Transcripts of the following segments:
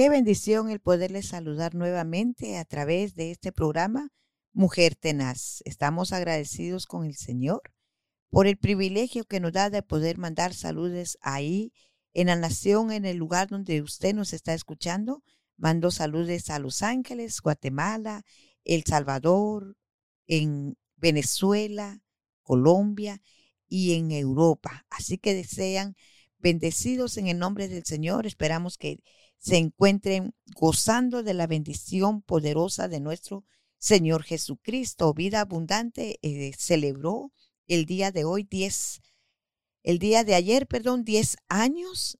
Qué bendición el poderles saludar nuevamente a través de este programa Mujer Tenaz. Estamos agradecidos con el Señor por el privilegio que nos da de poder mandar saludos ahí en la nación, en el lugar donde usted nos está escuchando. Mando saludos a Los Ángeles, Guatemala, El Salvador, en Venezuela, Colombia y en Europa. Así que desean bendecidos en el nombre del Señor. Esperamos que se encuentren gozando de la bendición poderosa de nuestro Señor Jesucristo. Vida Abundante eh, celebró el día de hoy 10, el día de ayer, perdón, 10 años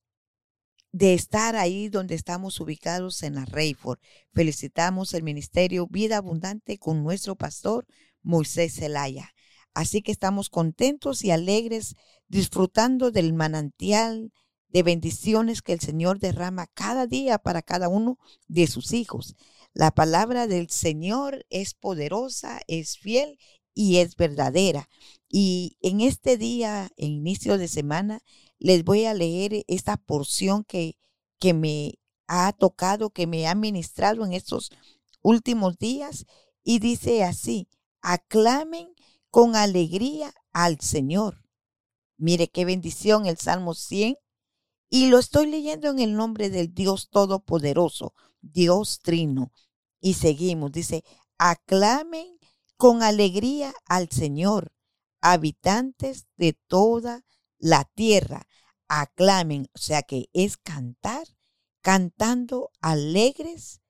de estar ahí donde estamos ubicados en la Reyford. Felicitamos el ministerio Vida Abundante con nuestro pastor Moisés Zelaya. Así que estamos contentos y alegres disfrutando del manantial de bendiciones que el Señor derrama cada día para cada uno de sus hijos. La palabra del Señor es poderosa, es fiel y es verdadera. Y en este día, en inicio de semana, les voy a leer esta porción que, que me ha tocado, que me ha ministrado en estos últimos días. Y dice así, aclamen con alegría al Señor. Mire qué bendición el Salmo 100. Y lo estoy leyendo en el nombre del Dios Todopoderoso, Dios Trino. Y seguimos, dice, aclamen con alegría al Señor, habitantes de toda la tierra. Aclamen, o sea que es cantar, cantando alegres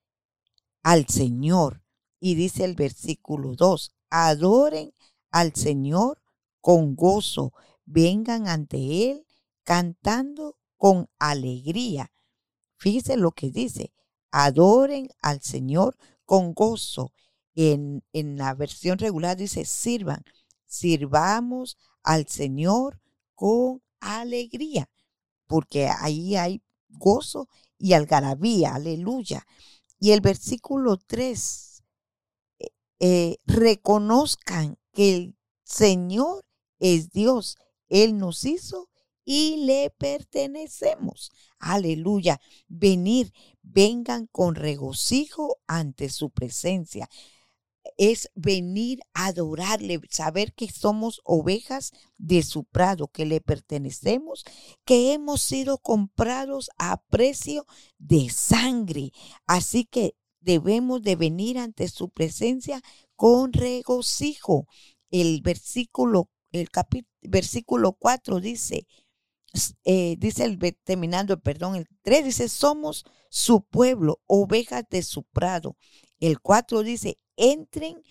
al Señor. Y dice el versículo 2, adoren al Señor con gozo, vengan ante Él cantando con alegría. Fíjese lo que dice, adoren al Señor con gozo. En, en la versión regular dice, sirvan, sirvamos al Señor con alegría, porque ahí hay gozo y algarabía, aleluya. Y el versículo 3, eh, eh, reconozcan que el Señor es Dios. Él nos hizo y le pertenecemos. Aleluya. Venir, vengan con regocijo ante su presencia. Es venir a adorarle, saber que somos ovejas de su prado, que le pertenecemos, que hemos sido comprados a precio de sangre. Así que debemos de venir ante su presencia con regocijo. El versículo, el versículo 4 dice, eh, dice el terminando, perdón, el 3 dice, somos su pueblo, ovejas de su prado. El 4 dice, entren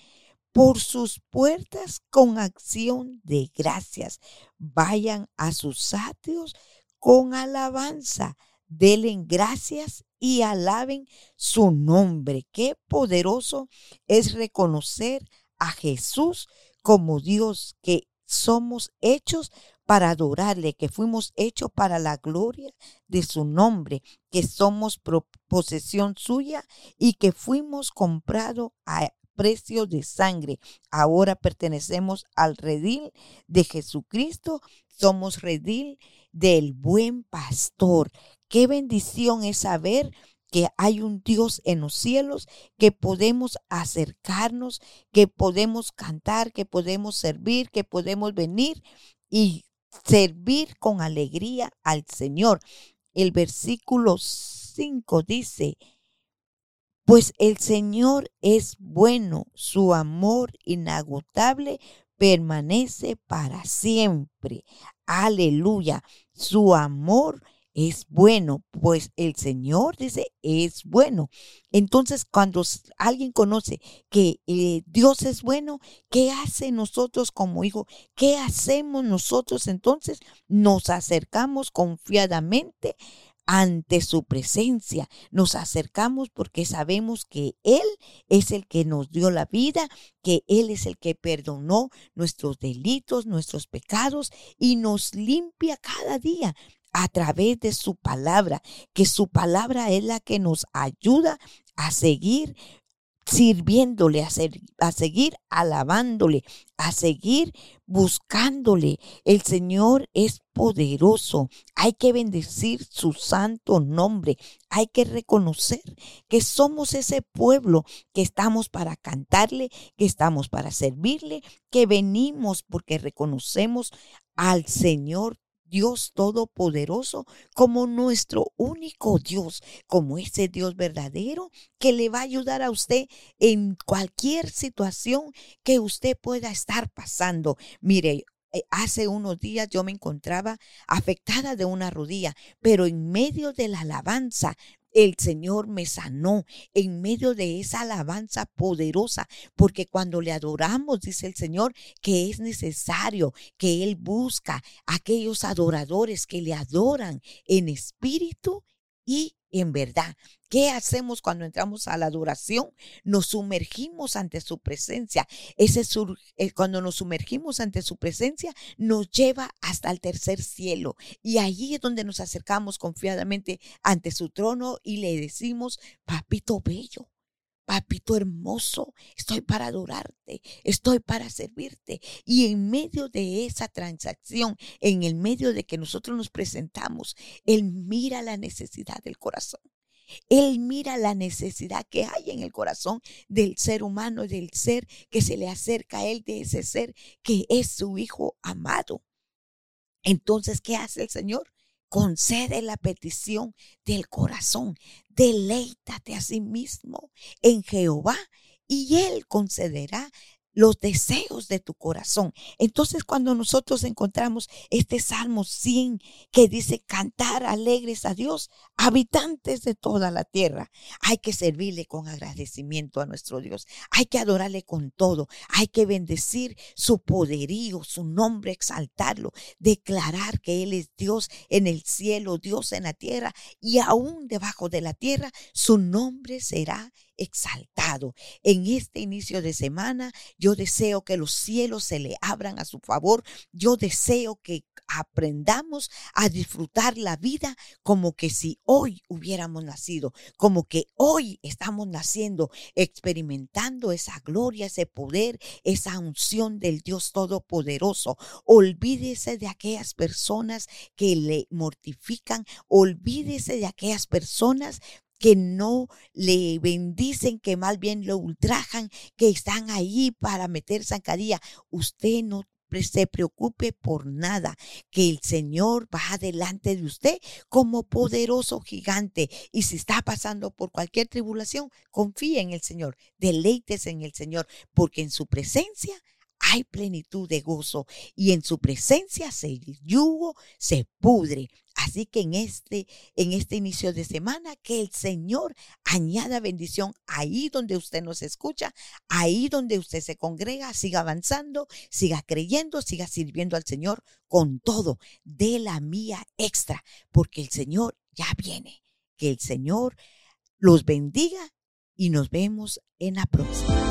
por sus puertas con acción de gracias. Vayan a sus atrios con alabanza. Denle gracias y alaben su nombre. Qué poderoso es reconocer a Jesús como Dios, que somos hechos para adorarle, que fuimos hechos para la gloria de su nombre, que somos posesión suya y que fuimos comprados a precio de sangre. Ahora pertenecemos al redil de Jesucristo, somos redil del buen pastor. Qué bendición es saber que hay un Dios en los cielos, que podemos acercarnos, que podemos cantar, que podemos servir, que podemos venir y servir con alegría al Señor. El versículo 5 dice, pues el Señor es bueno, su amor inagotable permanece para siempre. Aleluya, su amor es bueno, pues el Señor dice es bueno. Entonces, cuando alguien conoce que eh, Dios es bueno, ¿qué hace nosotros como hijo? ¿Qué hacemos nosotros? Entonces, nos acercamos confiadamente ante su presencia. Nos acercamos porque sabemos que Él es el que nos dio la vida, que Él es el que perdonó nuestros delitos, nuestros pecados y nos limpia cada día a través de su palabra, que su palabra es la que nos ayuda a seguir sirviéndole, a, a seguir alabándole, a seguir buscándole. El Señor es poderoso. Hay que bendecir su santo nombre. Hay que reconocer que somos ese pueblo que estamos para cantarle, que estamos para servirle, que venimos porque reconocemos al Señor Dios Todopoderoso como nuestro único Dios, como ese Dios verdadero que le va a ayudar a usted en cualquier situación que usted pueda estar pasando. Mire, eh, Hace unos días yo me encontraba afectada de una rodilla, pero en medio de la alabanza el Señor me sanó en medio de esa alabanza poderosa, porque cuando le adoramos, dice el Señor, que es necesario que Él busca aquellos adoradores que le adoran en espíritu y en verdad. ¿Qué hacemos cuando entramos a la adoración? Nos sumergimos ante su presencia. Ese eh, cuando nos sumergimos ante su presencia, nos lleva hasta el tercer cielo. Y allí es donde nos acercamos confiadamente ante su trono y le decimos, papito bello, Papito hermoso, estoy para adorarte, estoy para servirte. Y en medio de esa transacción, en el medio de que nosotros nos presentamos, Él mira la necesidad del corazón. Él mira la necesidad que hay en el corazón del ser humano, del ser que se le acerca a Él, de ese ser que es su Hijo amado. Entonces, ¿qué hace el Señor? Concede la petición del corazón. Deleítate a sí mismo en Jehová y Él concederá los deseos de tu corazón. Entonces cuando nosotros encontramos este Salmo 100 que dice cantar alegres a Dios, habitantes de toda la tierra, hay que servirle con agradecimiento a nuestro Dios. Hay que adorarle con todo. Hay que bendecir su poderío, su nombre, exaltarlo, declarar que Él es Dios en el cielo, Dios en la tierra y aún debajo de la tierra, su nombre será exaltado. En este inicio de semana, yo deseo que los cielos se le abran a su favor. Yo deseo que aprendamos a disfrutar la vida como que si hoy hubiéramos nacido, como que hoy estamos naciendo, experimentando esa gloria, ese poder, esa unción del Dios Todopoderoso. Olvídese de aquellas personas que le mortifican, olvídese de aquellas personas que no le bendicen, que más bien lo ultrajan, que están ahí para meter zancadilla. Usted no se preocupe por nada, que el Señor va delante de usted como poderoso gigante. Y si está pasando por cualquier tribulación, confíe en el Señor, deleítese en el Señor, porque en su presencia hay plenitud de gozo y en su presencia se yugo se pudre. Así que en este, en este inicio de semana, que el Señor añada bendición ahí donde usted nos escucha, ahí donde usted se congrega, siga avanzando, siga creyendo, siga sirviendo al Señor con todo, de la mía extra, porque el Señor ya viene. Que el Señor los bendiga y nos vemos en la próxima.